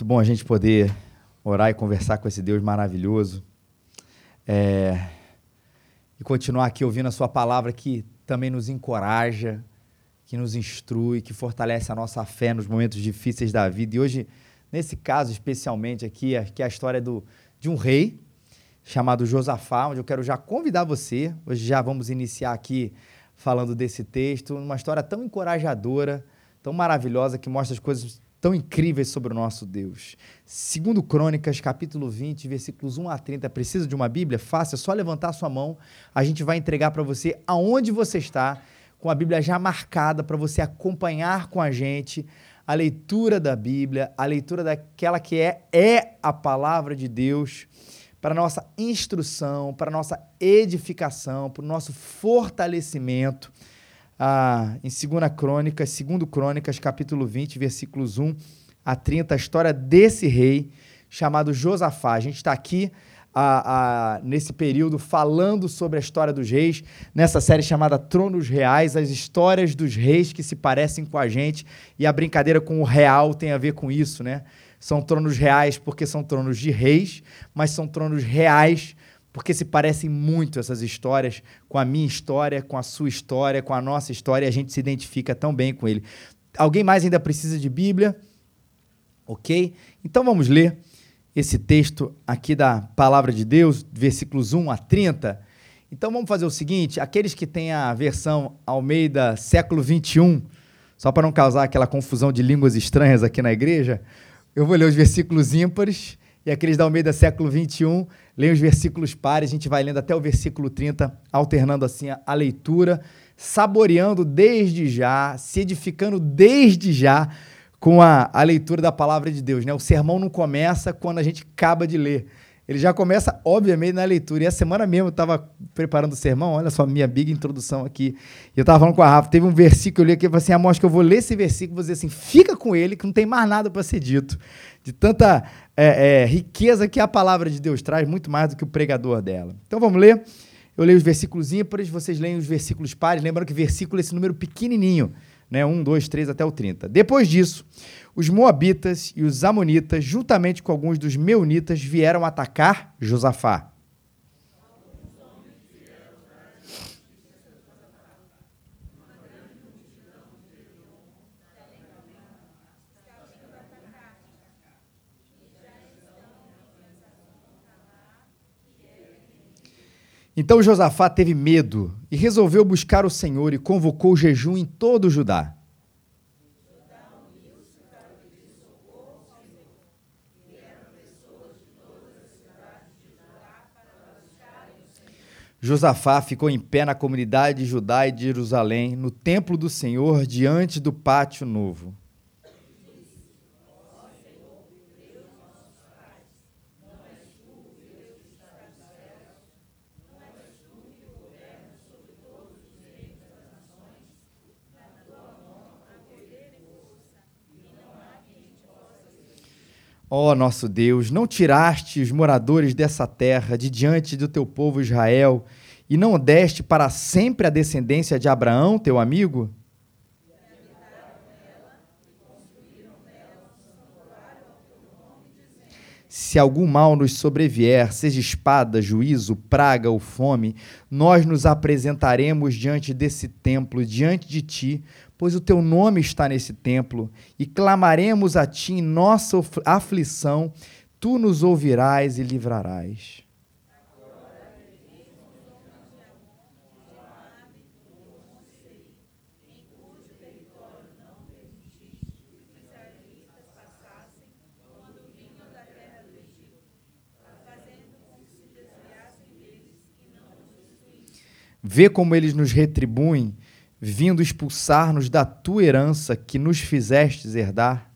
Muito bom a gente poder orar e conversar com esse Deus maravilhoso. É, e continuar aqui ouvindo a Sua palavra que também nos encoraja, que nos instrui, que fortalece a nossa fé nos momentos difíceis da vida. E hoje, nesse caso especialmente aqui, que é a história do, de um rei chamado Josafá, onde eu quero já convidar você. Hoje já vamos iniciar aqui falando desse texto, uma história tão encorajadora, tão maravilhosa, que mostra as coisas tão incríveis sobre o nosso Deus. Segundo Crônicas, capítulo 20, versículos 1 a 30. Precisa de uma Bíblia? Faça, é só levantar sua mão. A gente vai entregar para você aonde você está, com a Bíblia já marcada para você acompanhar com a gente a leitura da Bíblia, a leitura daquela que é é a palavra de Deus para nossa instrução, para nossa edificação, para o nosso fortalecimento ah, em 2 Crônicas, 2 Crônicas, capítulo 20, versículos 1 a 30, a história desse rei chamado Josafá. A gente está aqui nesse período falando sobre a história dos reis, nessa série chamada Tronos Reais, as histórias dos reis que se parecem com a gente, e a brincadeira com o real tem a ver com isso, né? São tronos reais porque são tronos de reis, mas são tronos reais porque se parecem muito essas histórias com a minha história, com a sua história, com a nossa história, e a gente se identifica tão bem com ele. Alguém mais ainda precisa de Bíblia? Ok? Então vamos ler esse texto aqui da Palavra de Deus, versículos 1 a 30. Então vamos fazer o seguinte: aqueles que têm a versão Almeida século 21, só para não causar aquela confusão de línguas estranhas aqui na igreja, eu vou ler os versículos ímpares e aqueles da Almeida século 21 leem os versículos pares, a gente vai lendo até o versículo 30, alternando assim a, a leitura, saboreando desde já, se edificando desde já com a, a leitura da palavra de Deus. Né? O sermão não começa quando a gente acaba de ler. Ele já começa, obviamente, na leitura. E a semana mesmo eu estava preparando o sermão, olha só, minha big introdução aqui. E eu estava falando com a Rafa, teve um versículo que eu li aqui, eu falei assim, amor, acho que eu vou ler esse versículo, vou dizer assim, fica com ele, que não tem mais nada para ser dito. De tanta é, é, riqueza que a palavra de Deus traz, muito mais do que o pregador dela. Então vamos ler. Eu leio os versículos ímpares, vocês leem os versículos pares. Lembrando que versículo é esse número pequenininho, né? 1, 2, 3 até o 30. Depois disso, os Moabitas e os Amonitas, juntamente com alguns dos Meunitas, vieram atacar Josafá. Então Josafá teve medo e resolveu buscar o Senhor e convocou jejum em todo o Judá. Josafá ficou em pé na comunidade de de Jerusalém, no templo do Senhor, diante do pátio novo. Ó nosso Deus, não tiraste os moradores dessa terra de diante do teu povo Israel e não deste para sempre a descendência de Abraão, teu amigo? Se algum mal nos sobrevier, seja espada, juízo, praga ou fome, nós nos apresentaremos diante desse templo, diante de ti, pois o teu nome está nesse templo, e clamaremos a ti em nossa aflição, tu nos ouvirás e livrarás. Vê como eles nos retribuem vindo expulsar-nos da tua herança que nos fizestes herdar?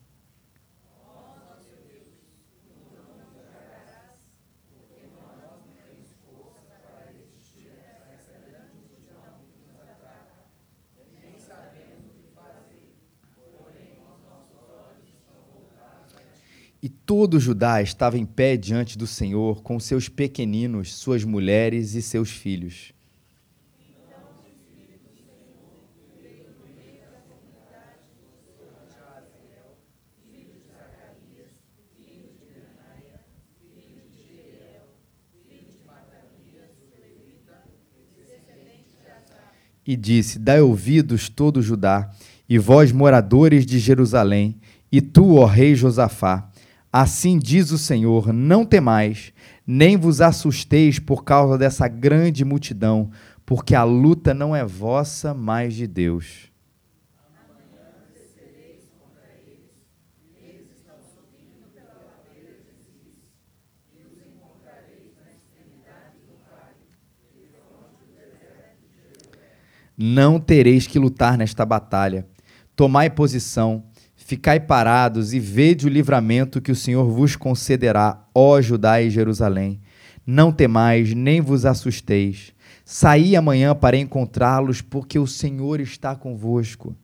E todo Judá estava em pé diante do Senhor, com seus pequeninos, suas mulheres e seus filhos. E disse: Dai ouvidos todo Judá, e vós, moradores de Jerusalém, e tu, ó rei Josafá, assim diz o Senhor: não temais, nem vos assusteis por causa dessa grande multidão, porque a luta não é vossa, mas de Deus. Não tereis que lutar nesta batalha. Tomai posição, ficai parados e vede o livramento que o Senhor vos concederá, ó Judá e Jerusalém. Não temais, nem vos assusteis. Saí amanhã para encontrá-los, porque o Senhor está convosco.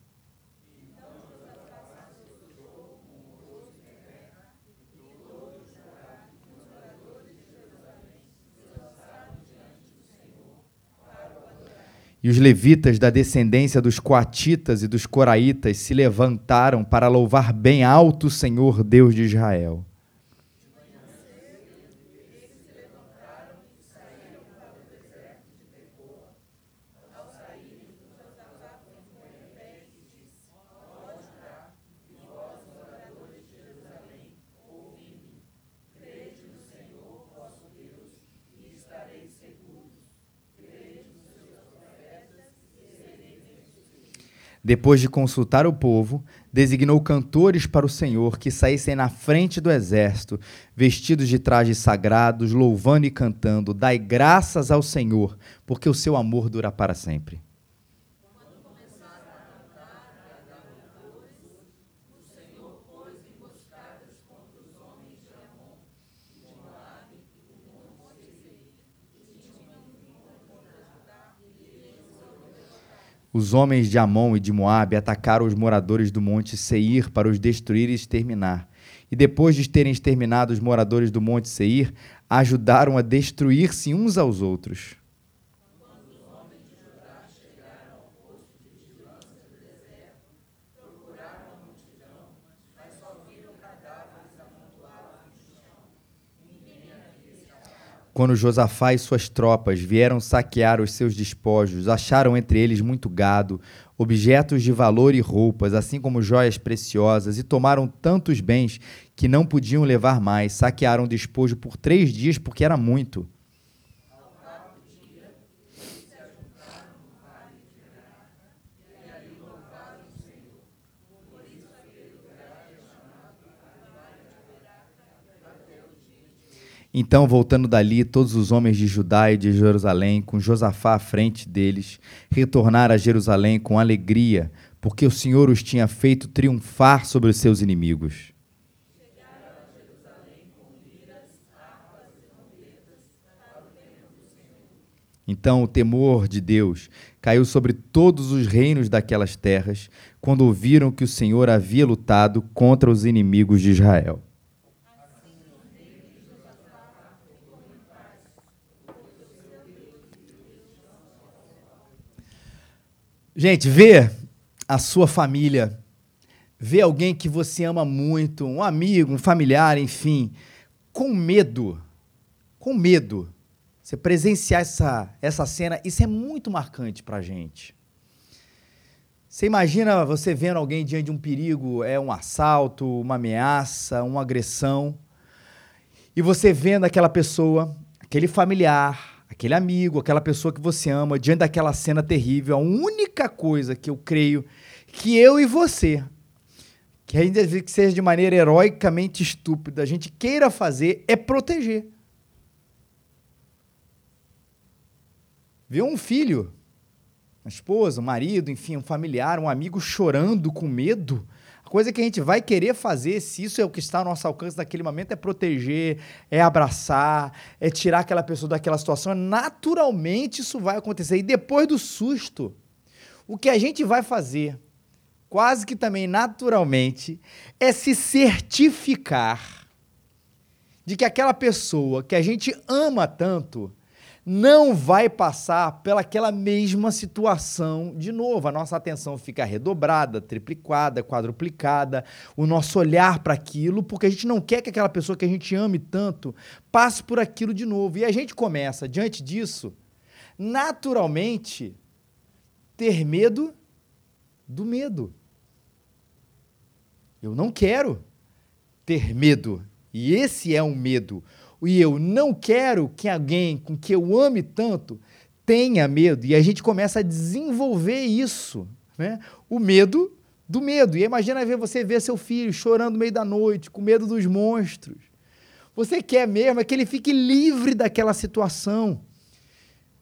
E os levitas da descendência dos coatitas e dos coraitas se levantaram para louvar bem alto o Senhor Deus de Israel. Depois de consultar o povo, designou cantores para o Senhor que saíssem na frente do exército, vestidos de trajes sagrados, louvando e cantando: Dai graças ao Senhor, porque o seu amor dura para sempre. Os homens de Amon e de Moabe atacaram os moradores do monte Seir para os destruir e exterminar. E depois de terem exterminado os moradores do monte Seir, ajudaram a destruir-se uns aos outros. Quando Josafá e suas tropas vieram saquear os seus despojos, acharam entre eles muito gado, objetos de valor e roupas, assim como joias preciosas, e tomaram tantos bens que não podiam levar mais. Saquearam o despojo por três dias, porque era muito. Então, voltando dali, todos os homens de Judá e de Jerusalém, com Josafá à frente deles, retornaram a Jerusalém com alegria, porque o Senhor os tinha feito triunfar sobre os seus inimigos. Então o temor de Deus caiu sobre todos os reinos daquelas terras, quando ouviram que o Senhor havia lutado contra os inimigos de Israel. Gente, vê a sua família, vê alguém que você ama muito, um amigo, um familiar, enfim, com medo, com medo. Você presenciar essa, essa cena, isso é muito marcante para gente. Você imagina você vendo alguém diante de um perigo, é um assalto, uma ameaça, uma agressão, e você vendo aquela pessoa, aquele familiar, aquele amigo, aquela pessoa que você ama, diante daquela cena terrível, a única coisa que eu creio que eu e você, que ainda que seja de maneira heroicamente estúpida, a gente queira fazer é proteger. Ver um filho, uma esposa, um marido, enfim, um familiar, um amigo chorando com medo, coisa que a gente vai querer fazer, se isso é o que está ao nosso alcance naquele momento, é proteger, é abraçar, é tirar aquela pessoa daquela situação. Naturalmente isso vai acontecer. E depois do susto, o que a gente vai fazer, quase que também naturalmente, é se certificar de que aquela pessoa que a gente ama tanto não vai passar pelaquela mesma situação de novo. A nossa atenção fica redobrada, triplicada, quadruplicada, o nosso olhar para aquilo, porque a gente não quer que aquela pessoa que a gente ame tanto passe por aquilo de novo. E a gente começa, diante disso, naturalmente, ter medo do medo. Eu não quero ter medo. E esse é um medo. E eu não quero que alguém com que eu ame tanto tenha medo. E a gente começa a desenvolver isso. Né? O medo do medo. E imagina ver você ver seu filho chorando no meio da noite, com medo dos monstros. Você quer mesmo é que ele fique livre daquela situação.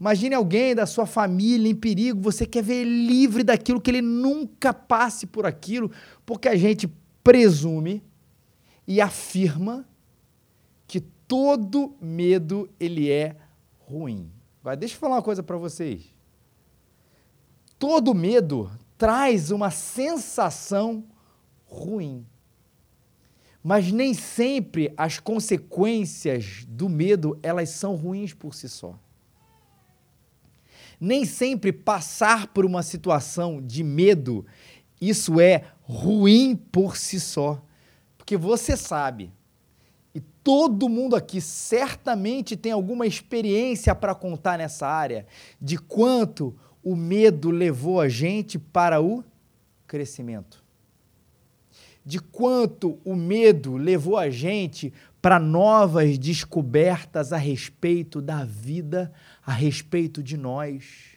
Imagine alguém da sua família em perigo, você quer ver ele livre daquilo, que ele nunca passe por aquilo, porque a gente presume e afirma todo medo ele é ruim. Agora, deixa eu falar uma coisa para vocês. Todo medo traz uma sensação ruim. Mas nem sempre as consequências do medo, elas são ruins por si só. Nem sempre passar por uma situação de medo, isso é ruim por si só. Porque você sabe, e todo mundo aqui certamente tem alguma experiência para contar nessa área, de quanto o medo levou a gente para o crescimento. De quanto o medo levou a gente para novas descobertas a respeito da vida, a respeito de nós.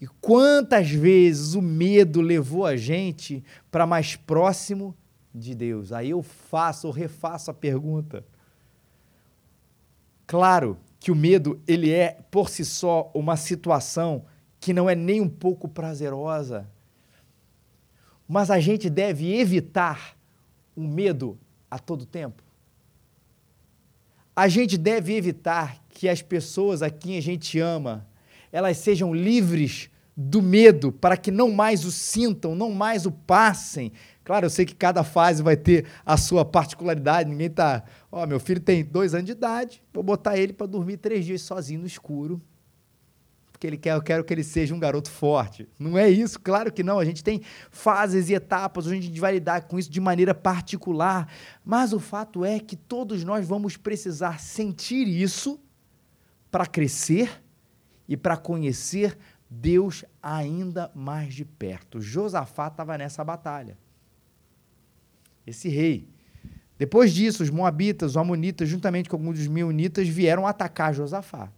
E quantas vezes o medo levou a gente para mais próximo de Deus? Aí eu faço ou refaço a pergunta. Claro que o medo ele é por si só uma situação que não é nem um pouco prazerosa. Mas a gente deve evitar o medo a todo tempo. A gente deve evitar que as pessoas a quem a gente ama, elas sejam livres do medo para que não mais o sintam, não mais o passem. Claro, eu sei que cada fase vai ter a sua particularidade. Ninguém tá, ó, oh, meu filho tem dois anos de idade, vou botar ele para dormir três dias sozinho no escuro porque ele quer, eu quero que ele seja um garoto forte. Não é isso, claro que não. A gente tem fases e etapas, a gente vai lidar com isso de maneira particular. Mas o fato é que todos nós vamos precisar sentir isso para crescer e para conhecer Deus ainda mais de perto. Josafá estava nessa batalha. Esse rei. Depois disso, os moabitas, os amonitas, juntamente com alguns dos meunitas, vieram atacar Josafá.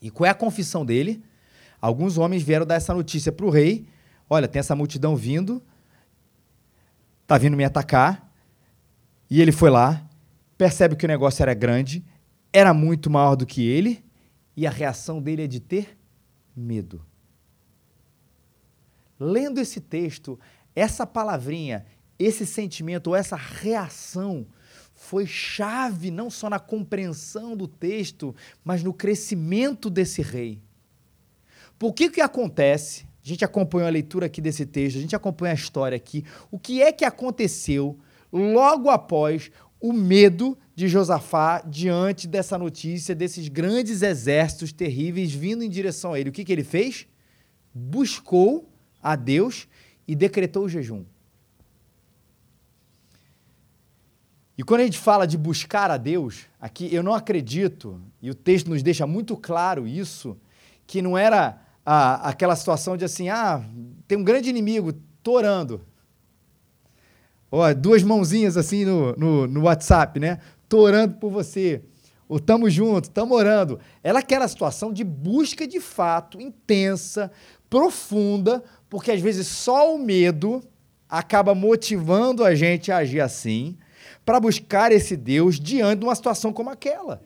E qual é a confissão dele? Alguns homens vieram dar essa notícia para o rei: olha, tem essa multidão vindo, está vindo me atacar. E ele foi lá, percebe que o negócio era grande, era muito maior do que ele, e a reação dele é de ter medo. Lendo esse texto, essa palavrinha, esse sentimento ou essa reação foi chave não só na compreensão do texto, mas no crescimento desse rei. Por que que acontece? A gente acompanhou a leitura aqui desse texto, a gente acompanha a história aqui. O que é que aconteceu logo após o medo de Josafá diante dessa notícia, desses grandes exércitos terríveis vindo em direção a ele? O que, que ele fez? Buscou a Deus e decretou o jejum. E quando a gente fala de buscar a Deus, aqui eu não acredito, e o texto nos deixa muito claro isso, que não era aquela situação de assim, ah, tem um grande inimigo, tô orando. Duas mãozinhas assim no, no, no WhatsApp, né? Tô orando por você. Ou tamo junto, tamo orando. Ela é aquela situação de busca de fato, intensa, profunda, porque às vezes só o medo acaba motivando a gente a agir assim para buscar esse Deus diante de uma situação como aquela.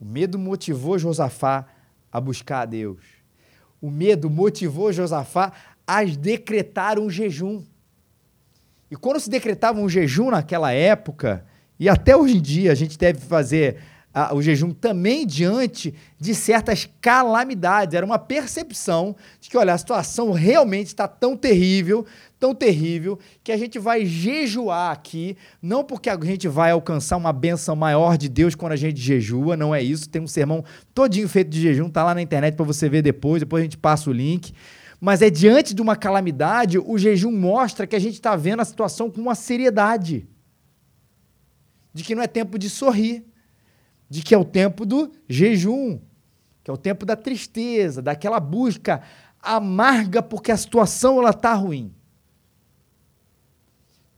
O medo motivou Josafá a buscar a Deus. O medo motivou Josafá a decretar um jejum. E quando se decretava um jejum naquela época, e até hoje em dia a gente deve fazer a, o jejum também diante de certas calamidades. Era uma percepção de que, olha, a situação realmente está tão terrível, tão terrível, que a gente vai jejuar aqui, não porque a gente vai alcançar uma benção maior de Deus quando a gente jejua, não é isso. Tem um sermão todinho feito de jejum, tá lá na internet para você ver depois, depois a gente passa o link. Mas é diante de uma calamidade, o jejum mostra que a gente está vendo a situação com uma seriedade. De que não é tempo de sorrir de que é o tempo do jejum. que é o tempo da tristeza, daquela busca amarga porque a situação ela está ruim.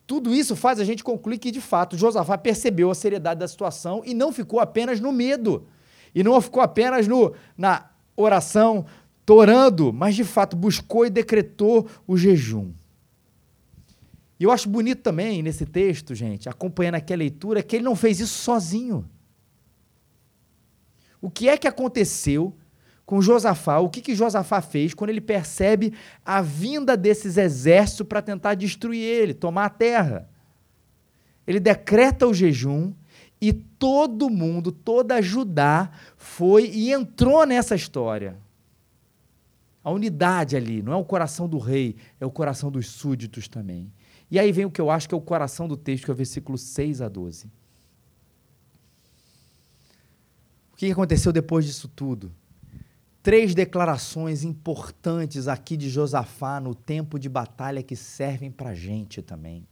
Tudo isso faz a gente concluir que, de fato, Josafá percebeu a seriedade da situação e não ficou apenas no medo. E não ficou apenas no, na oração, torando, mas de fato buscou e decretou o jejum. E eu acho bonito também nesse texto, gente, acompanhando aqui a leitura, que ele não fez isso sozinho. O que é que aconteceu com Josafá? O que, que Josafá fez quando ele percebe a vinda desses exércitos para tentar destruir ele, tomar a terra? Ele decreta o jejum e todo mundo, toda Judá foi e entrou nessa história. A unidade ali, não é o coração do rei, é o coração dos súditos também. E aí vem o que eu acho que é o coração do texto, que é o versículo 6 a 12. O que aconteceu depois disso tudo? Três declarações importantes aqui de Josafá no tempo de batalha que servem para a gente também.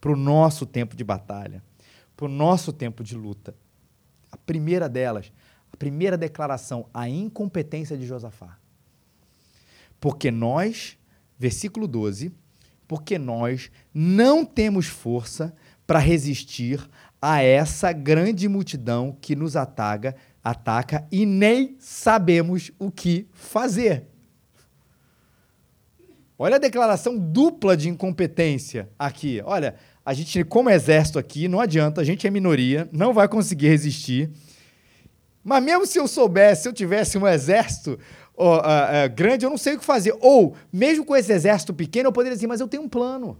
Para o nosso tempo de batalha, para o nosso tempo de luta. A primeira delas, a primeira declaração, a incompetência de Josafá. Porque nós, versículo 12, porque nós não temos força para resistir a essa grande multidão que nos ataca, ataca e nem sabemos o que fazer. Olha a declaração dupla de incompetência aqui. Olha, a gente, como exército aqui, não adianta, a gente é minoria, não vai conseguir resistir. Mas mesmo se eu soubesse, se eu tivesse um exército uh, uh, grande, eu não sei o que fazer. Ou, mesmo com esse exército pequeno, eu poderia dizer, mas eu tenho um plano.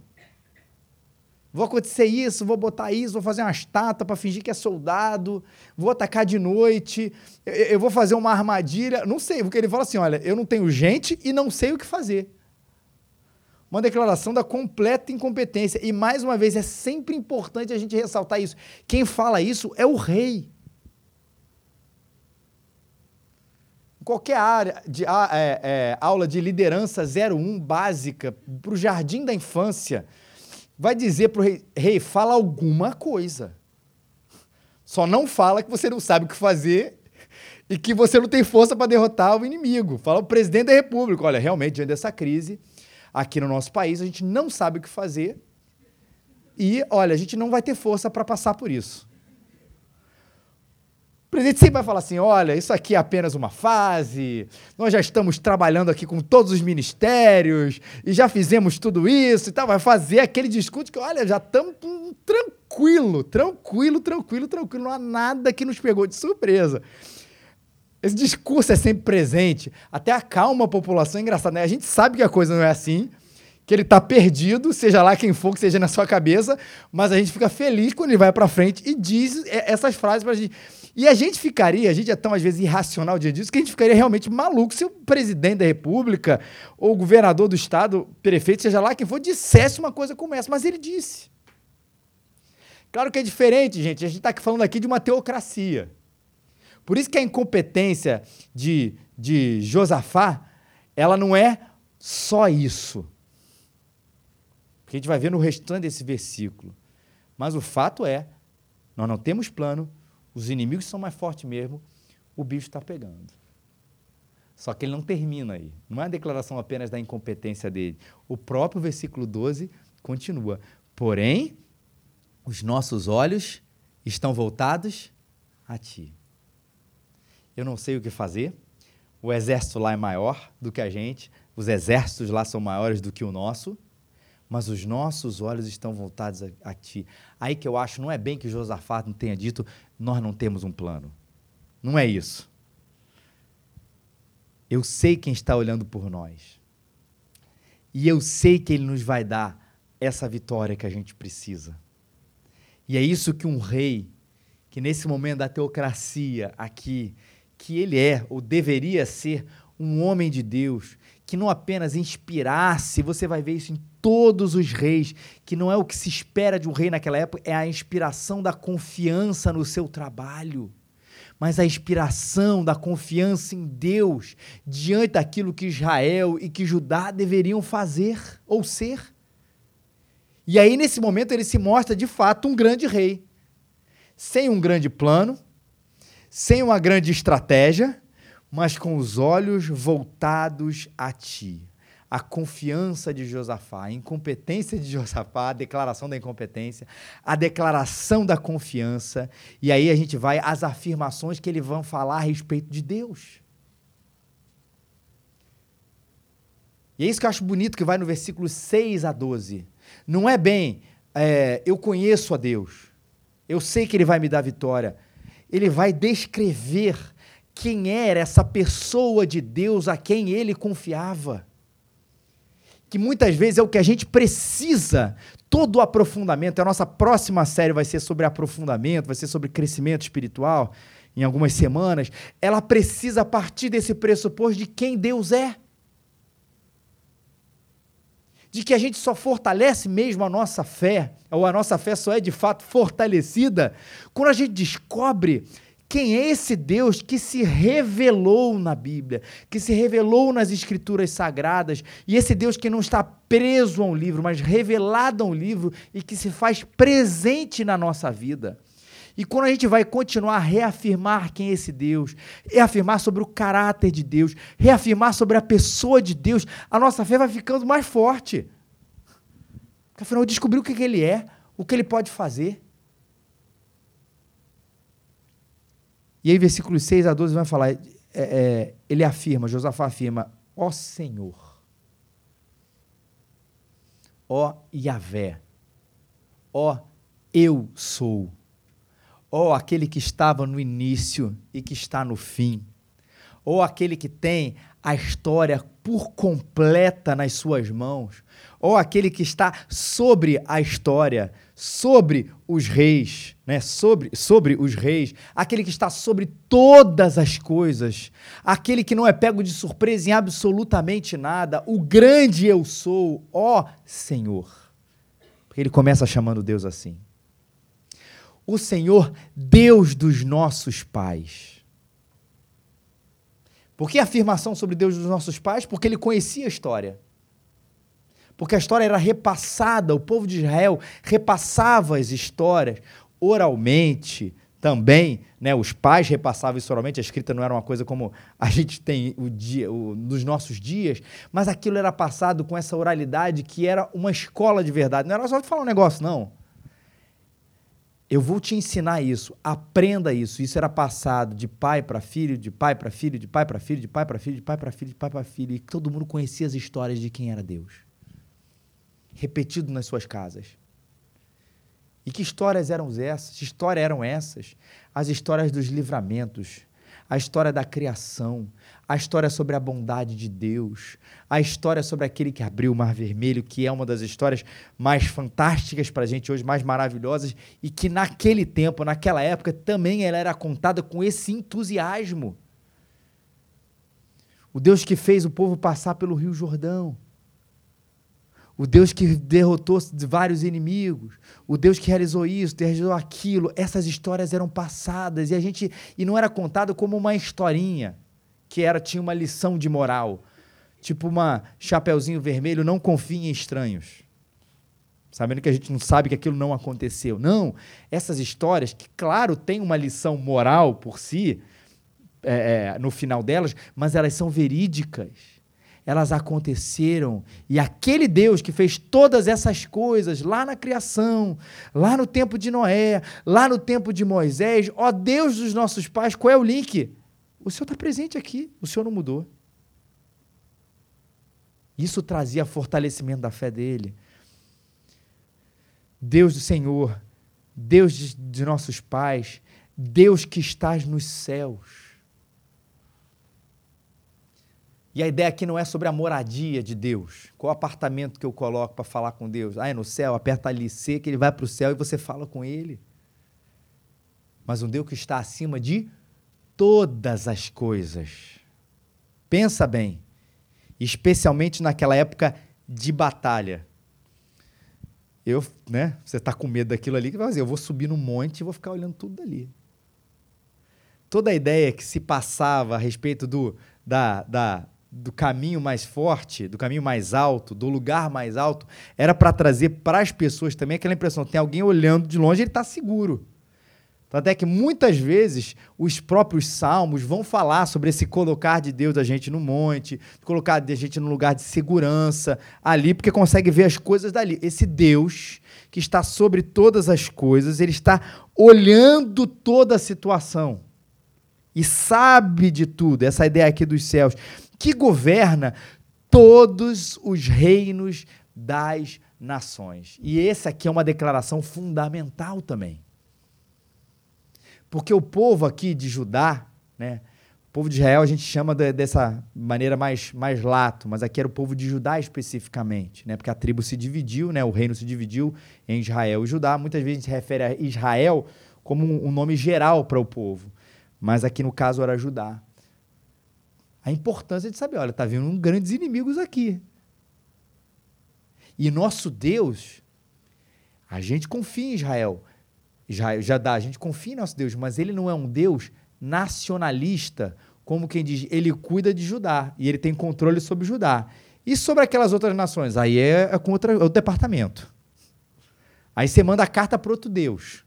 Vou acontecer isso, vou botar isso, vou fazer uma estátua para fingir que é soldado, vou atacar de noite, eu, eu vou fazer uma armadilha. Não sei, porque ele fala assim: olha, eu não tenho gente e não sei o que fazer. Uma declaração da completa incompetência. E, mais uma vez, é sempre importante a gente ressaltar isso. Quem fala isso é o rei. qualquer área de é, é, aula de liderança 01 básica para o jardim da infância, vai dizer para o rei, rei, fala alguma coisa. Só não fala que você não sabe o que fazer e que você não tem força para derrotar o inimigo. Fala o presidente da república, olha, realmente, diante dessa crise, aqui no nosso país, a gente não sabe o que fazer e, olha, a gente não vai ter força para passar por isso. Presidente sempre vai falar assim: olha, isso aqui é apenas uma fase, nós já estamos trabalhando aqui com todos os ministérios e já fizemos tudo isso e tal. Vai fazer aquele discurso que, olha, já estamos tranquilo, tranquilo, tranquilo, tranquilo, não há nada que nos pegou de surpresa. Esse discurso é sempre presente, até acalma a população. É engraçado, né? A gente sabe que a coisa não é assim, que ele está perdido, seja lá quem for que seja na sua cabeça, mas a gente fica feliz quando ele vai para frente e diz essas frases para a gente. E a gente ficaria, a gente é tão às vezes irracional dia disso, que a gente ficaria realmente maluco se o presidente da república ou o governador do estado, prefeito, seja lá quem for, dissesse uma coisa como essa. Mas ele disse. Claro que é diferente, gente. A gente está falando aqui de uma teocracia. Por isso que a incompetência de, de Josafá, ela não é só isso. Porque a gente vai ver no restante desse versículo. Mas o fato é, nós não temos plano, os inimigos são mais fortes mesmo, o bicho está pegando. Só que ele não termina aí. Não é a declaração apenas da incompetência dele. O próprio versículo 12 continua. Porém, os nossos olhos estão voltados a ti. Eu não sei o que fazer. O exército lá é maior do que a gente. Os exércitos lá são maiores do que o nosso mas os nossos olhos estão voltados a, a, ti. Aí que eu acho, não é bem que Josafá não tenha dito, nós não temos um plano. Não é isso. Eu sei quem está olhando por nós. E eu sei que Ele nos vai dar essa vitória que a gente precisa. E é isso que um rei, que nesse momento da teocracia aqui, que ele é, ou deveria ser, um homem de Deus, que não apenas inspirasse, você vai ver isso em todos os reis, que não é o que se espera de um rei naquela época, é a inspiração da confiança no seu trabalho, mas a inspiração da confiança em Deus diante daquilo que Israel e que Judá deveriam fazer ou ser. E aí, nesse momento, ele se mostra de fato um grande rei, sem um grande plano, sem uma grande estratégia, mas com os olhos voltados a ti. A confiança de Josafá, a incompetência de Josafá, a declaração da incompetência, a declaração da confiança, e aí a gente vai às afirmações que ele vão falar a respeito de Deus. E é isso que eu acho bonito que vai no versículo 6 a 12. Não é bem, é, eu conheço a Deus, eu sei que Ele vai me dar vitória. Ele vai descrever quem era essa pessoa de Deus a quem ele confiava. Que muitas vezes é o que a gente precisa, todo o aprofundamento. A nossa próxima série vai ser sobre aprofundamento, vai ser sobre crescimento espiritual em algumas semanas. Ela precisa partir desse pressuposto de quem Deus é de que a gente só fortalece mesmo a nossa fé, ou a nossa fé só é de fato fortalecida, quando a gente descobre quem é esse Deus que se revelou na Bíblia, que se revelou nas Escrituras Sagradas, e esse Deus que não está preso a um livro, mas revelado a um livro e que se faz presente na nossa vida. E quando a gente vai continuar a reafirmar quem é esse Deus, reafirmar sobre o caráter de Deus, reafirmar sobre a pessoa de Deus, a nossa fé vai ficando mais forte. Porque afinal descobriu o que ele é, o que ele pode fazer. E aí, versículos 6 a 12 vai falar, é, é, ele afirma, Josafá afirma, ó Senhor, ó Yahvé, ó eu sou ou aquele que estava no início e que está no fim, ou aquele que tem a história por completa nas suas mãos, ou aquele que está sobre a história, sobre os reis, né? sobre, sobre os reis, aquele que está sobre todas as coisas, aquele que não é pego de surpresa em absolutamente nada, o grande eu sou, ó Senhor. Porque ele começa chamando Deus assim o Senhor, Deus dos nossos pais. Por que a afirmação sobre Deus dos nossos pais? Porque ele conhecia a história. Porque a história era repassada, o povo de Israel repassava as histórias oralmente também, né? Os pais repassavam isso oralmente, a escrita não era uma coisa como a gente tem o dia, o, nos nossos dias, mas aquilo era passado com essa oralidade que era uma escola de verdade. Não era só falar um negócio, não. Eu vou te ensinar isso, aprenda isso. Isso era passado de pai para filho, de pai para filho, de pai para filho, de pai para filho, de pai para filho, de pai para filho, e todo mundo conhecia as histórias de quem era Deus. Repetido nas suas casas. E que histórias eram essas? Histórias eram essas? As histórias dos livramentos, a história da criação, a história sobre a bondade de Deus, a história sobre aquele que abriu o Mar Vermelho, que é uma das histórias mais fantásticas para a gente hoje, mais maravilhosas, e que naquele tempo, naquela época, também ela era contada com esse entusiasmo. O Deus que fez o povo passar pelo Rio Jordão. O Deus que derrotou vários inimigos, o Deus que realizou isso, realizou aquilo, essas histórias eram passadas e a gente e não era contado como uma historinha que era tinha uma lição de moral, tipo uma chapeuzinho vermelho, não confie em estranhos. Sabendo que a gente não sabe que aquilo não aconteceu. Não, essas histórias que claro têm uma lição moral por si é, é no final delas, mas elas são verídicas elas aconteceram. E aquele Deus que fez todas essas coisas lá na criação, lá no tempo de Noé, lá no tempo de Moisés, ó Deus dos nossos pais, qual é o link? O Senhor está presente aqui, o Senhor não mudou. Isso trazia fortalecimento da fé dele. Deus do Senhor, Deus de, de nossos pais, Deus que estás nos céus. E a ideia aqui não é sobre a moradia de Deus. Qual apartamento que eu coloco para falar com Deus? Ah, é no céu, aperta ali C, que ele vai para o céu e você fala com ele. Mas um Deus que está acima de todas as coisas. Pensa bem, especialmente naquela época de batalha. Eu, né? Você está com medo daquilo ali, que vai fazer? Eu vou subir no monte e vou ficar olhando tudo dali. Toda a ideia que se passava a respeito do, da, da, do caminho mais forte, do caminho mais alto, do lugar mais alto, era para trazer para as pessoas também aquela impressão: tem alguém olhando de longe, ele está seguro. Tanto é que muitas vezes os próprios salmos vão falar sobre esse colocar de Deus a gente no monte, colocar a gente no lugar de segurança ali, porque consegue ver as coisas dali. Esse Deus que está sobre todas as coisas, ele está olhando toda a situação e sabe de tudo. Essa ideia aqui dos céus, que governa todos os reinos das nações. E essa aqui é uma declaração fundamental também. Porque o povo aqui de Judá, né, o povo de Israel a gente chama de, dessa maneira mais, mais lato, mas aqui era o povo de Judá especificamente, né, porque a tribo se dividiu, né, o reino se dividiu em Israel e Judá. Muitas vezes a gente refere a Israel como um, um nome geral para o povo, mas aqui no caso era Judá. A importância de saber, olha, está vindo um grandes inimigos aqui. E nosso Deus, a gente confia em Israel, já, já dá, a gente confia em nosso Deus, mas ele não é um Deus nacionalista, como quem diz, ele cuida de Judá e ele tem controle sobre Judá. E sobre aquelas outras nações? Aí é, é com outra, outro departamento. Aí você manda a carta para outro Deus.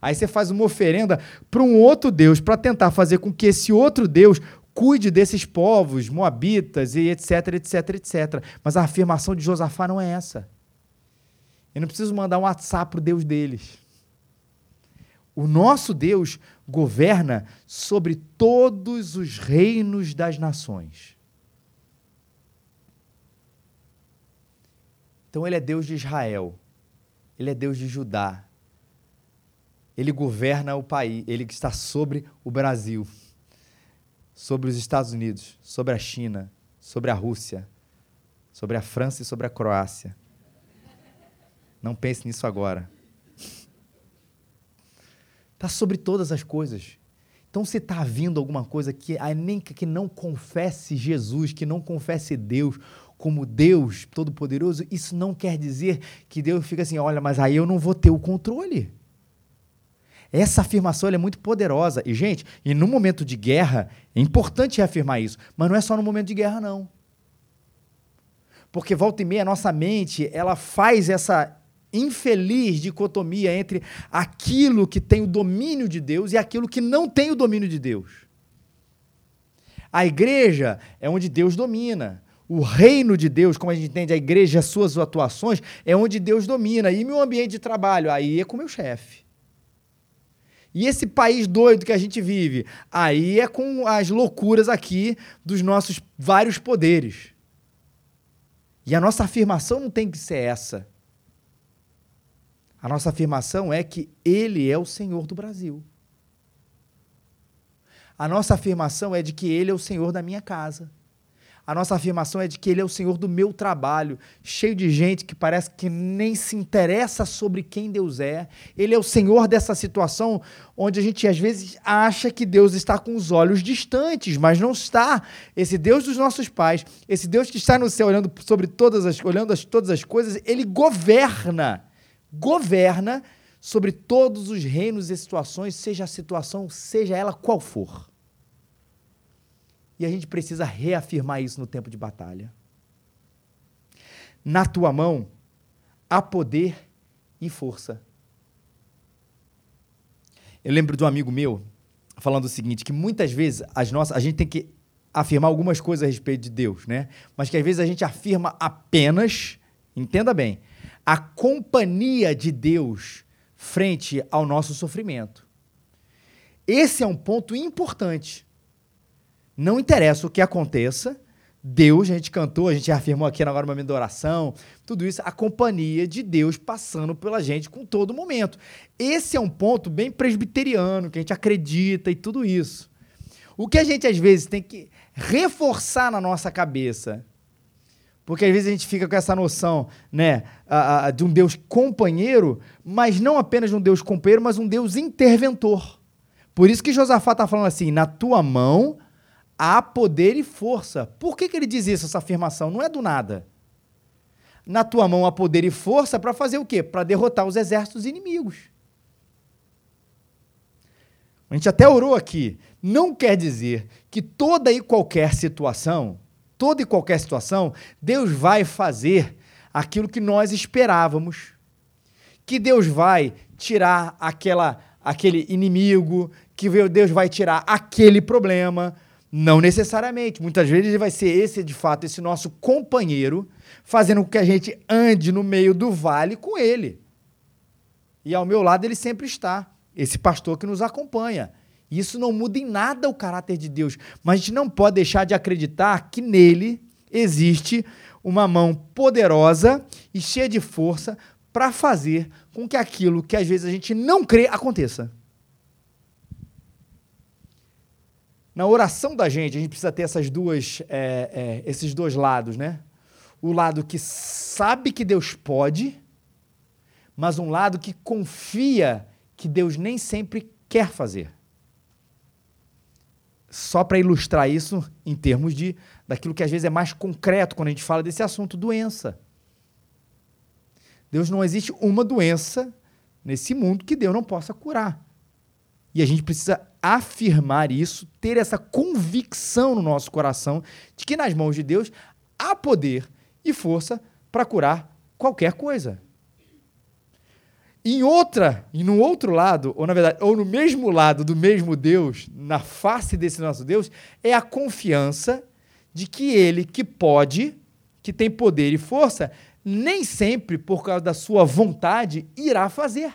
Aí você faz uma oferenda para um outro Deus, para tentar fazer com que esse outro Deus cuide desses povos, moabitas e etc, etc, etc. Mas a afirmação de Josafá não é essa. Eu não preciso mandar um WhatsApp para o Deus deles. O nosso Deus governa sobre todos os reinos das nações. Então ele é Deus de Israel. Ele é Deus de Judá. Ele governa o país, ele está sobre o Brasil, sobre os Estados Unidos, sobre a China, sobre a Rússia, sobre a França e sobre a Croácia. Não pense nisso agora. Está sobre todas as coisas. Então, se está vindo alguma coisa que nem que não confesse Jesus, que não confesse Deus como Deus Todo-Poderoso, isso não quer dizer que Deus fica assim, olha, mas aí eu não vou ter o controle. Essa afirmação é muito poderosa. E, gente, e no momento de guerra, é importante reafirmar isso, mas não é só no momento de guerra, não. Porque volta e meia, a nossa mente, ela faz essa infeliz dicotomia entre aquilo que tem o domínio de Deus e aquilo que não tem o domínio de Deus. A igreja é onde Deus domina. O reino de Deus, como a gente entende a igreja, as suas atuações, é onde Deus domina. E meu ambiente de trabalho, aí é com meu chefe. E esse país doido que a gente vive, aí é com as loucuras aqui dos nossos vários poderes. E a nossa afirmação não tem que ser essa. A nossa afirmação é que Ele é o Senhor do Brasil. A nossa afirmação é de que Ele é o Senhor da minha casa. A nossa afirmação é de que Ele é o Senhor do meu trabalho, cheio de gente que parece que nem se interessa sobre quem Deus é. Ele é o Senhor dessa situação onde a gente às vezes acha que Deus está com os olhos distantes, mas não está. Esse Deus dos nossos pais, esse Deus que está no céu olhando sobre todas as, olhando as, todas as coisas, Ele governa governa sobre todos os reinos e situações, seja a situação, seja ela qual for. E a gente precisa reafirmar isso no tempo de batalha. Na tua mão há poder e força. Eu lembro de um amigo meu falando o seguinte, que muitas vezes as nossas, a gente tem que afirmar algumas coisas a respeito de Deus, né? Mas que às vezes a gente afirma apenas, entenda bem, a companhia de Deus frente ao nosso sofrimento. Esse é um ponto importante. Não interessa o que aconteça, Deus, a gente cantou, a gente afirmou aqui agora no momento da oração, tudo isso, a companhia de Deus passando pela gente com todo momento. Esse é um ponto bem presbiteriano, que a gente acredita e tudo isso. O que a gente às vezes tem que reforçar na nossa cabeça porque às vezes a gente fica com essa noção né, de um Deus companheiro, mas não apenas um Deus companheiro, mas um Deus interventor. Por isso que Josafá está falando assim: na tua mão há poder e força. Por que, que ele diz isso, essa afirmação? Não é do nada. Na tua mão há poder e força para fazer o quê? Para derrotar os exércitos inimigos. A gente até orou aqui. Não quer dizer que toda e qualquer situação toda e qualquer situação, Deus vai fazer aquilo que nós esperávamos. Que Deus vai tirar aquela aquele inimigo, que Deus vai tirar aquele problema. Não necessariamente. Muitas vezes ele vai ser esse, de fato, esse nosso companheiro, fazendo com que a gente ande no meio do vale com ele. E ao meu lado ele sempre está, esse pastor que nos acompanha. Isso não muda em nada o caráter de Deus, mas a gente não pode deixar de acreditar que nele existe uma mão poderosa e cheia de força para fazer com que aquilo que às vezes a gente não crê aconteça. Na oração da gente, a gente precisa ter essas duas, é, é, esses dois lados, né? O lado que sabe que Deus pode, mas um lado que confia que Deus nem sempre quer fazer. Só para ilustrar isso em termos de daquilo que às vezes é mais concreto quando a gente fala desse assunto, doença. Deus não existe uma doença nesse mundo que Deus não possa curar. E a gente precisa afirmar isso, ter essa convicção no nosso coração de que nas mãos de Deus há poder e força para curar qualquer coisa. Em outra, e no outro lado, ou na verdade, ou no mesmo lado do mesmo Deus, na face desse nosso Deus, é a confiança de que ele que pode, que tem poder e força, nem sempre, por causa da sua vontade, irá fazer.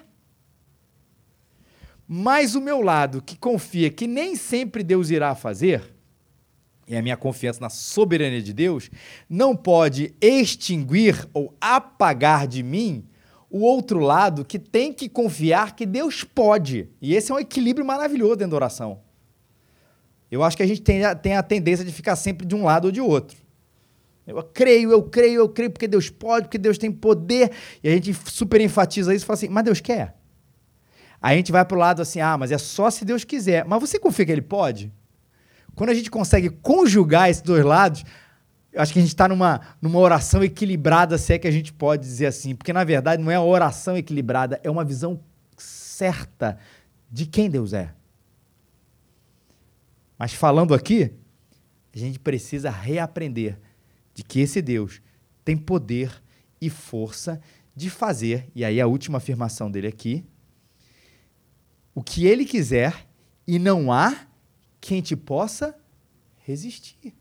Mas o meu lado, que confia que nem sempre Deus irá fazer, e a minha confiança na soberania de Deus, não pode extinguir ou apagar de mim o outro lado que tem que confiar que Deus pode. E esse é um equilíbrio maravilhoso dentro da oração. Eu acho que a gente tem a, tem a tendência de ficar sempre de um lado ou de outro. Eu creio, eu creio, eu creio porque Deus pode, porque Deus tem poder. E a gente super enfatiza isso e fala assim, mas Deus quer. A gente vai para o lado assim, ah, mas é só se Deus quiser. Mas você confia que Ele pode? Quando a gente consegue conjugar esses dois lados, eu acho que a gente está numa, numa oração equilibrada, se é que a gente pode dizer assim. Porque, na verdade, não é oração equilibrada, é uma visão certa de quem Deus é. Mas falando aqui, a gente precisa reaprender de que esse Deus tem poder e força de fazer, e aí a última afirmação dele aqui, o que ele quiser e não há quem te possa resistir.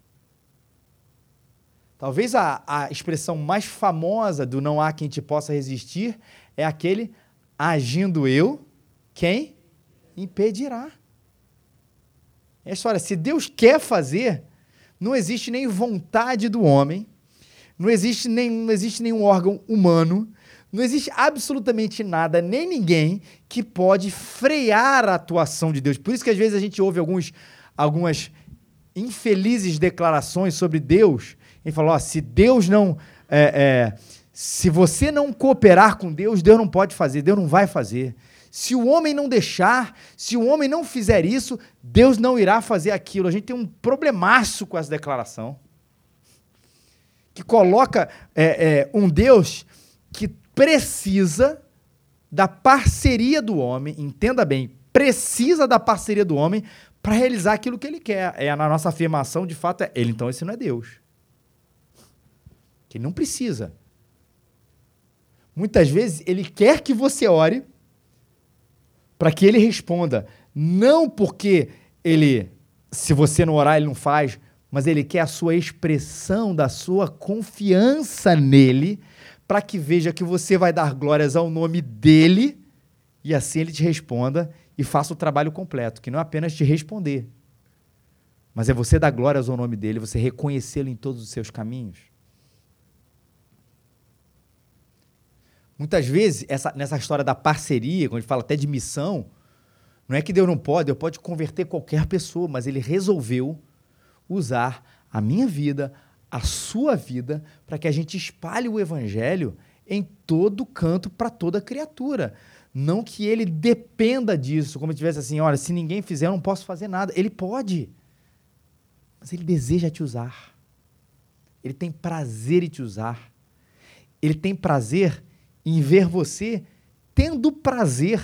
Talvez a, a expressão mais famosa do não há quem te possa resistir é aquele agindo eu, quem impedirá. É a se Deus quer fazer, não existe nem vontade do homem, não existe, nem, não existe nenhum órgão humano, não existe absolutamente nada, nem ninguém que pode frear a atuação de Deus. Por isso que às vezes a gente ouve alguns, algumas infelizes declarações sobre Deus. Ele falou: oh, se Deus não. É, é, se você não cooperar com Deus, Deus não pode fazer, Deus não vai fazer. Se o homem não deixar, se o homem não fizer isso, Deus não irá fazer aquilo. A gente tem um problemaço com essa declaração. Que coloca é, é, um Deus que precisa da parceria do homem, entenda bem, precisa da parceria do homem para realizar aquilo que ele quer. É na nossa afirmação, de fato, é ele, então esse não é Deus. Que não precisa. Muitas vezes ele quer que você ore para que ele responda. Não porque ele, se você não orar, ele não faz, mas ele quer a sua expressão da sua confiança nele, para que veja que você vai dar glórias ao nome dele e assim ele te responda e faça o trabalho completo, que não é apenas te responder, mas é você dar glórias ao nome dele, você reconhecê-lo em todos os seus caminhos. Muitas vezes, essa, nessa história da parceria, quando a gente fala até de missão, não é que Deus não pode, Deus pode converter qualquer pessoa, mas ele resolveu usar a minha vida, a sua vida, para que a gente espalhe o evangelho em todo canto para toda criatura. Não que ele dependa disso, como se tivesse assim, olha, se ninguém fizer, eu não posso fazer nada. Ele pode. Mas ele deseja te usar. Ele tem prazer em te usar. Ele tem prazer em ver você tendo prazer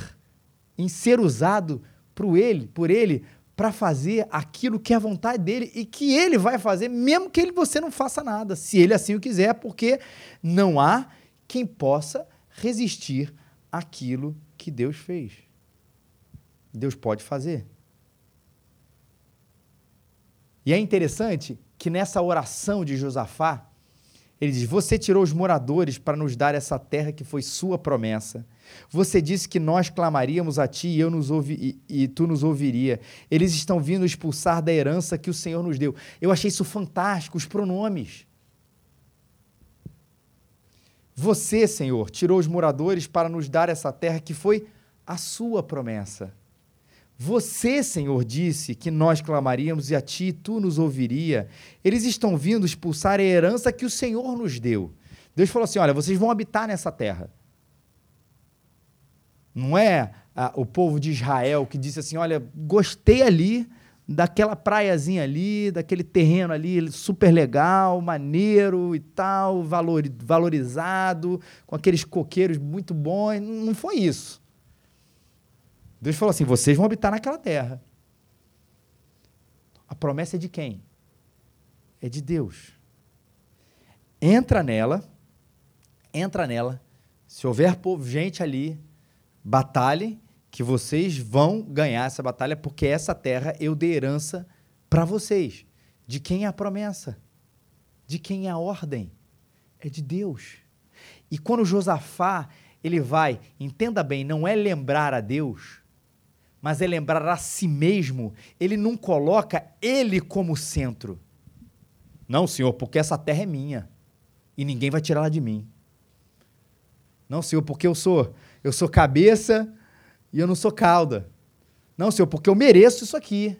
em ser usado por ele, por ele para fazer aquilo que é a vontade dele e que ele vai fazer, mesmo que ele, você não faça nada, se ele assim o quiser, porque não há quem possa resistir àquilo que Deus fez. Deus pode fazer. E é interessante que nessa oração de Josafá, ele diz: Você tirou os moradores para nos dar essa terra que foi sua promessa. Você disse que nós clamaríamos a ti e, eu nos ouvi, e, e, tu nos ouviria. Eles estão vindo expulsar da herança que o Senhor nos deu. Eu achei isso fantástico, os pronomes. Você, Senhor, tirou os moradores para nos dar essa terra que foi a sua promessa. Você, Senhor, disse que nós clamaríamos e a ti tu nos ouviria. Eles estão vindo expulsar a herança que o Senhor nos deu. Deus falou assim: olha, vocês vão habitar nessa terra. Não é ah, o povo de Israel que disse assim: olha, gostei ali daquela praiazinha ali, daquele terreno ali super legal, maneiro e tal, valor, valorizado, com aqueles coqueiros muito bons. Não foi isso. Deus falou assim: vocês vão habitar naquela terra. A promessa é de quem? É de Deus. Entra nela, entra nela. Se houver povo, gente ali, batalhe, que vocês vão ganhar essa batalha, porque essa terra eu dei herança para vocês. De quem é a promessa? De quem é a ordem? É de Deus. E quando Josafá, ele vai, entenda bem, não é lembrar a Deus, mas é lembrar a si mesmo, ele não coloca ele como centro. Não, senhor, porque essa terra é minha e ninguém vai tirá-la de mim. Não, senhor, porque eu sou, eu sou cabeça e eu não sou cauda. Não, senhor, porque eu mereço isso aqui.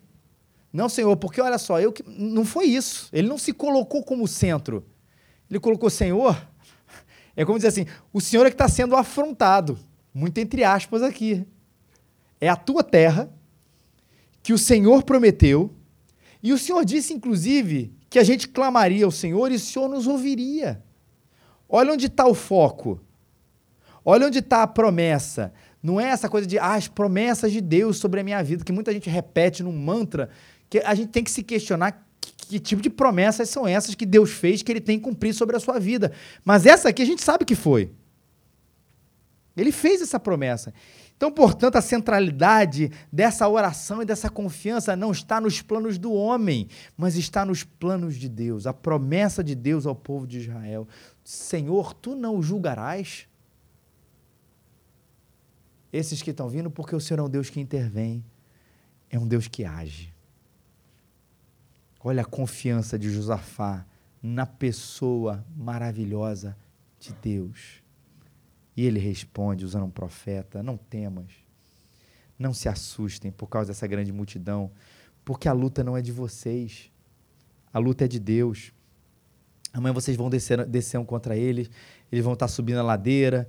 Não, senhor, porque olha só, eu que não foi isso. Ele não se colocou como centro. Ele colocou senhor. É como dizer assim, o senhor é que está sendo afrontado, muito entre aspas aqui é a tua terra, que o Senhor prometeu, e o Senhor disse, inclusive, que a gente clamaria ao Senhor e o Senhor nos ouviria. Olha onde está o foco. Olha onde está a promessa. Não é essa coisa de ah, as promessas de Deus sobre a minha vida, que muita gente repete num mantra, que a gente tem que se questionar que, que tipo de promessas são essas que Deus fez que ele tem que cumprir sobre a sua vida. Mas essa aqui a gente sabe que foi. Ele fez essa promessa. Então, portanto, a centralidade dessa oração e dessa confiança não está nos planos do homem, mas está nos planos de Deus, a promessa de Deus ao povo de Israel. Senhor, tu não julgarás esses que estão vindo, porque o Senhor é um Deus que intervém, é um Deus que age. Olha a confiança de Josafá na pessoa maravilhosa de Deus. E ele responde usando um profeta: Não temas, não se assustem por causa dessa grande multidão, porque a luta não é de vocês, a luta é de Deus. Amanhã vocês vão descer, descer um contra eles, eles vão estar subindo a ladeira,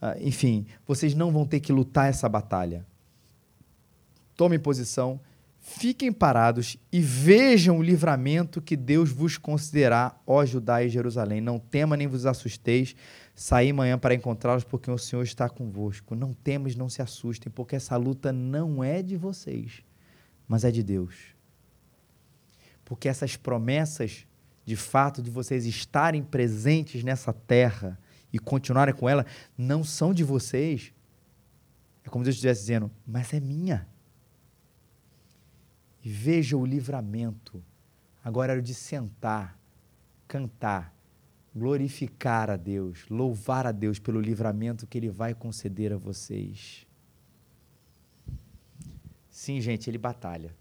uh, enfim, vocês não vão ter que lutar essa batalha. Tomem posição, fiquem parados e vejam o livramento que Deus vos concederá, ó Judá e Jerusalém. Não tema nem vos assusteis, Saí amanhã para encontrá-los porque o Senhor está convosco. Não temas, não se assustem, porque essa luta não é de vocês, mas é de Deus. Porque essas promessas, de fato, de vocês estarem presentes nessa terra e continuarem com ela, não são de vocês. É como Deus estivesse dizendo, mas é minha. E veja o livramento. Agora era de sentar, cantar glorificar a Deus, louvar a Deus pelo livramento que Ele vai conceder a vocês. Sim, gente, Ele batalha.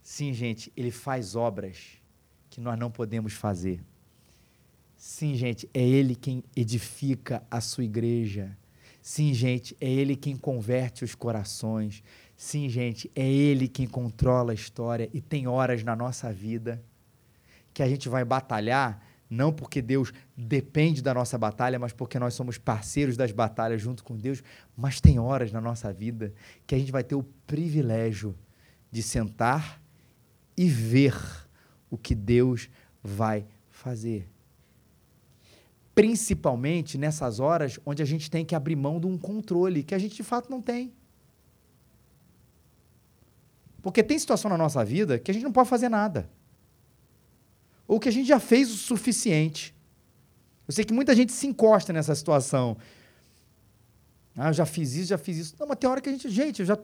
Sim, gente, Ele faz obras que nós não podemos fazer. Sim, gente, é Ele quem edifica a sua igreja. Sim, gente, é Ele quem converte os corações. Sim, gente, é Ele quem controla a história e tem horas na nossa vida que a gente vai batalhar não porque Deus depende da nossa batalha, mas porque nós somos parceiros das batalhas junto com Deus. Mas tem horas na nossa vida que a gente vai ter o privilégio de sentar e ver o que Deus vai fazer. Principalmente nessas horas onde a gente tem que abrir mão de um controle que a gente de fato não tem. Porque tem situação na nossa vida que a gente não pode fazer nada ou que a gente já fez o suficiente. Eu sei que muita gente se encosta nessa situação. Ah, eu já fiz isso, já fiz isso. Não, mas tem hora que a gente, gente, eu já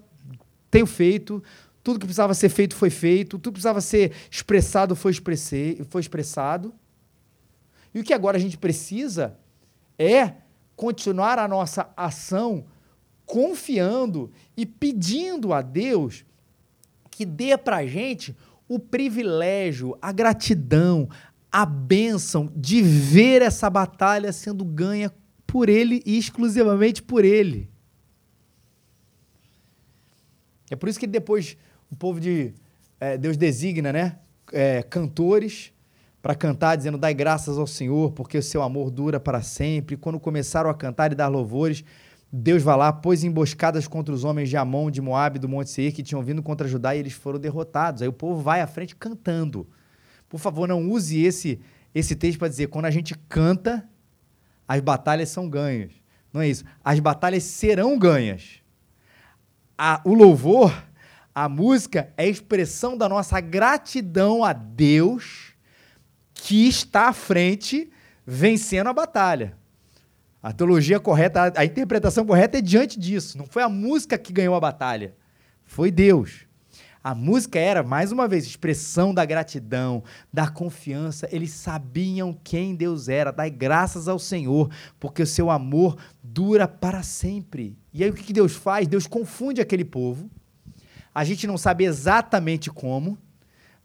tenho feito, tudo que precisava ser feito foi feito, tudo que precisava ser expressado foi, expressei, foi expressado. E o que agora a gente precisa é continuar a nossa ação confiando e pedindo a Deus que dê para a gente o privilégio, a gratidão, a bênção de ver essa batalha sendo ganha por Ele e exclusivamente por Ele. É por isso que depois o povo de é, Deus designa, né, é, cantores para cantar dizendo dai graças ao Senhor porque o seu amor dura para sempre. Quando começaram a cantar e dar louvores, Deus vai lá, pôs emboscadas contra os homens de Amon, de Moab, do Monte Seir, que tinham vindo contra Judá e eles foram derrotados. Aí o povo vai à frente cantando. Por favor, não use esse, esse texto para dizer quando a gente canta, as batalhas são ganhas. Não é isso. As batalhas serão ganhas. A, o louvor, a música, é a expressão da nossa gratidão a Deus que está à frente vencendo a batalha. A teologia correta, a, interpretação correta é diante disso. Não foi a música que ganhou a batalha, foi Deus. A música era, mais uma vez, expressão da gratidão, da confiança. Eles sabiam quem Deus era. Dai graças ao Senhor, porque o seu amor dura para sempre. E aí o que Deus faz? Deus confunde aquele povo. A gente não sabe exatamente como,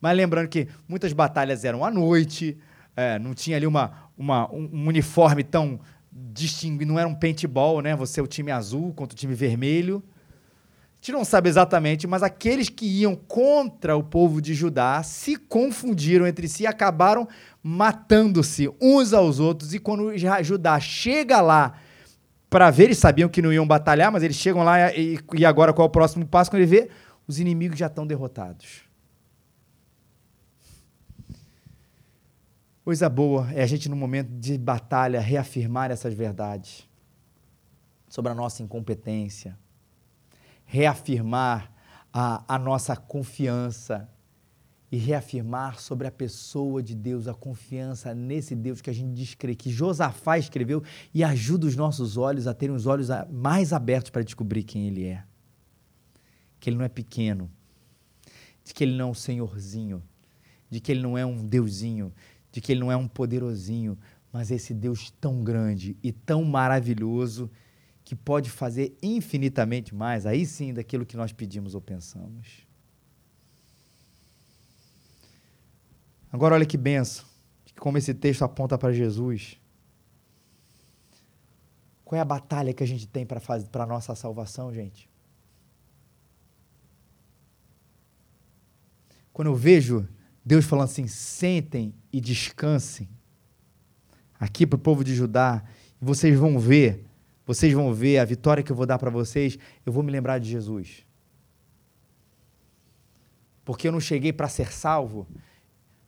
mas lembrando que muitas batalhas eram à noite, é, não tinha ali uma, uma, um uniforme tão distinguir, não era um paintball, né? Você é o time azul contra o time vermelho. A gente não sabe exatamente, mas aqueles que iam contra o povo de Judá se confundiram entre si e acabaram matando-se uns aos outros. E quando Judá chega lá para ver, eles sabiam que não iam batalhar, mas eles chegam lá e, e agora qual é o próximo passo? Quando ele vê, os inimigos já estão derrotados. Coisa boa é a gente, no momento de batalha, reafirmar essas verdades sobre a nossa incompetência, reafirmar a, a nossa confiança e reafirmar sobre a pessoa de Deus, a confiança nesse Deus que a gente diz crer, que Josafá escreveu e ajuda os nossos olhos a terem os olhos mais abertos para descobrir quem Ele é. Que Ele não é pequeno, de que Ele não é um senhorzinho, de que Ele não é um deusinho, de que ele não é um poderosinho, mas esse Deus tão grande e tão maravilhoso que pode fazer infinitamente mais, aí sim, daquilo que nós pedimos ou pensamos. Agora, olha que benção, como esse texto aponta para Jesus. Qual é a batalha que a gente tem para a nossa salvação, gente? Quando eu vejo Deus falando assim: sentem e descansem. Aqui para o povo de Judá, vocês vão ver, vocês vão ver a vitória que eu vou dar para vocês, eu vou me lembrar de Jesus. Porque eu não cheguei para ser salvo,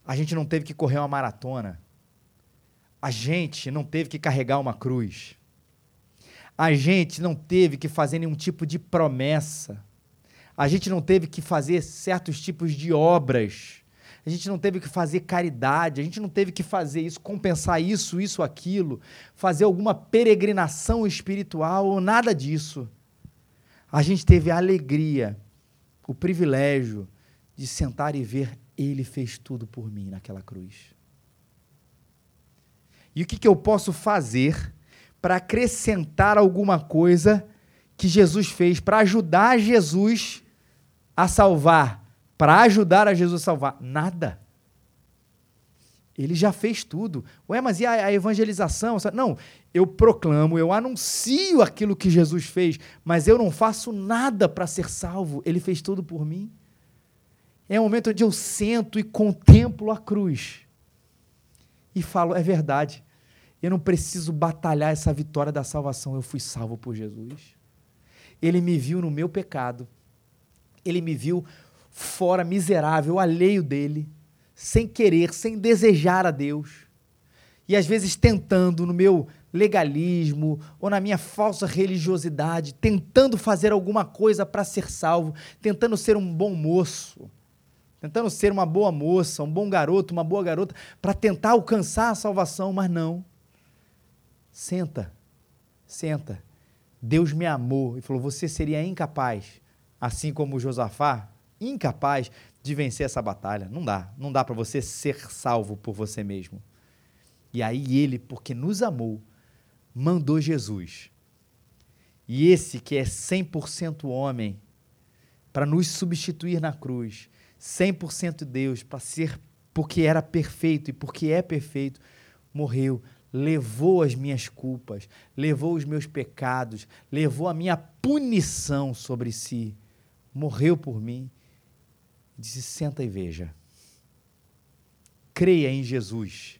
a gente não teve que correr uma maratona. A gente não teve que carregar uma cruz. A gente não teve que fazer nenhum tipo de promessa. A gente não teve que fazer certos tipos de obras a gente não teve que fazer caridade, a gente não teve que fazer isso, compensar isso, isso, aquilo, fazer alguma peregrinação espiritual ou nada disso. A gente teve a alegria, o privilégio de sentar e ver Ele fez tudo por mim naquela cruz. E o que, que eu posso fazer para acrescentar alguma coisa que Jesus fez, para ajudar Jesus a salvar para ajudar a Jesus a salvar? Nada. Ele já fez tudo. Ué, mas e a, a, evangelização? Não, eu proclamo, eu anuncio aquilo que Jesus fez, mas eu não faço nada para ser salvo. Ele fez tudo por mim. É o momento onde eu sento e contemplo a cruz e falo: é verdade, eu não preciso batalhar essa vitória da salvação, eu fui salvo por Jesus. Ele me viu no meu pecado, ele me viu fora, miserável, alheio dele, sem querer, sem desejar a Deus. E às vezes tentando no meu legalismo ou na minha falsa religiosidade, tentando fazer alguma coisa para ser salvo, tentando ser um bom moço, tentando ser uma boa moça, um bom garoto, uma boa garota, para tentar alcançar a salvação, mas não. Senta, senta, Deus me amou e falou: você seria incapaz, assim como Josafá, incapaz de vencer essa batalha. Não dá. Não dá para você ser salvo por você mesmo. E aí ele, porque nos amou, mandou Jesus. E esse que é 100% homem, para nos substituir na cruz, 100% Deus, para ser porque era perfeito e porque é perfeito, morreu, levou as minhas culpas, levou os meus pecados, levou a minha punição sobre si, morreu por mim. Disse: senta e veja. Creia em Jesus.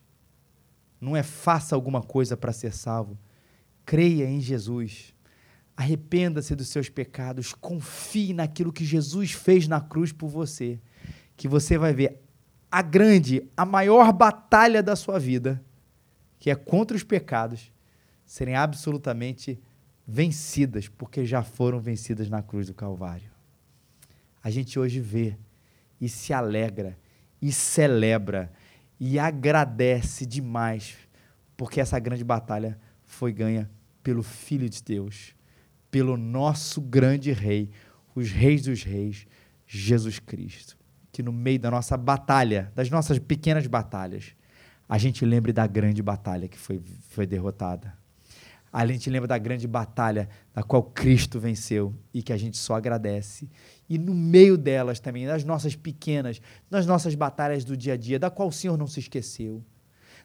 Não é faça alguma coisa para ser salvo. Creia em Jesus. Arrependa-se dos seus pecados. Confie naquilo que Jesus fez na cruz por você. Que você vai ver a grande, a maior batalha da sua vida, que é contra os pecados, serem absolutamente vencidas, porque já foram vencidas na cruz do Calvário. A gente hoje vê e se alegra e celebra e agradece demais, porque essa grande batalha foi ganha pelo Filho de Deus, pelo nosso grande Rei, os Reis dos Reis, Jesus Cristo. Que no meio da nossa batalha, das nossas pequenas batalhas, a gente lembre da grande batalha que foi, foi derrotada. A gente lembra da grande batalha da qual Cristo venceu e que a gente só agradece. E no meio delas também, das nossas pequenas, nas nossas batalhas do dia a dia, da qual o Senhor não se esqueceu,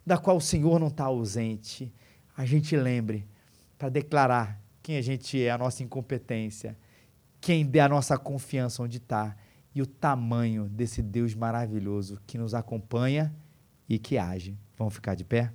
da qual o Senhor não está ausente, a gente lembre para declarar quem a gente é, a nossa incompetência, quem dê a nossa confiança onde está e o tamanho desse Deus maravilhoso que nos acompanha e que age. Vamos ficar de pé?